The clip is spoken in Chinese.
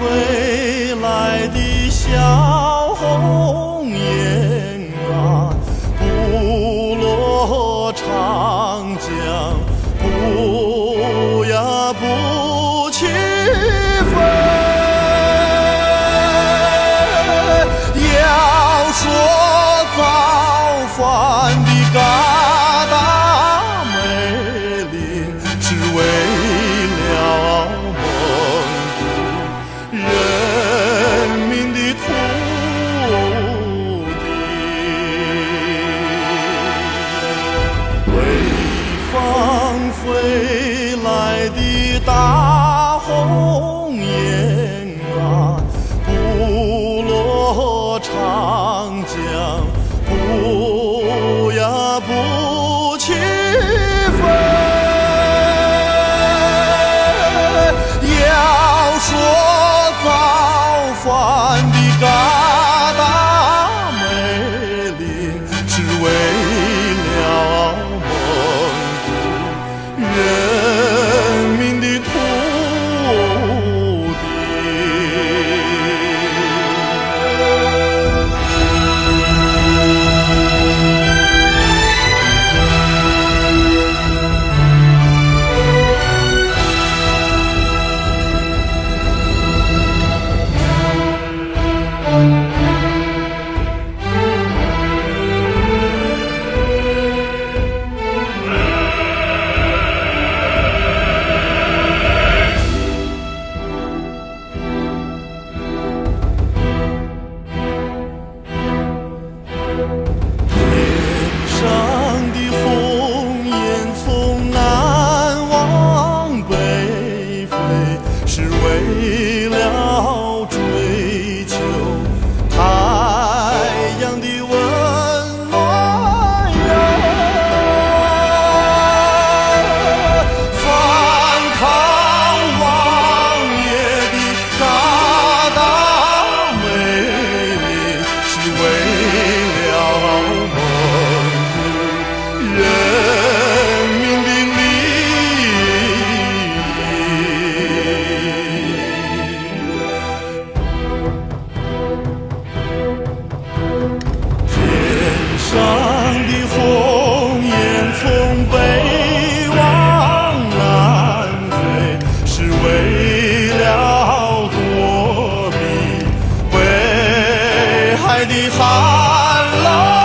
飞来的小红雁啊，不落巢。北方飞来的大鸿雁啊，不落长江不呀不。海的寒冷。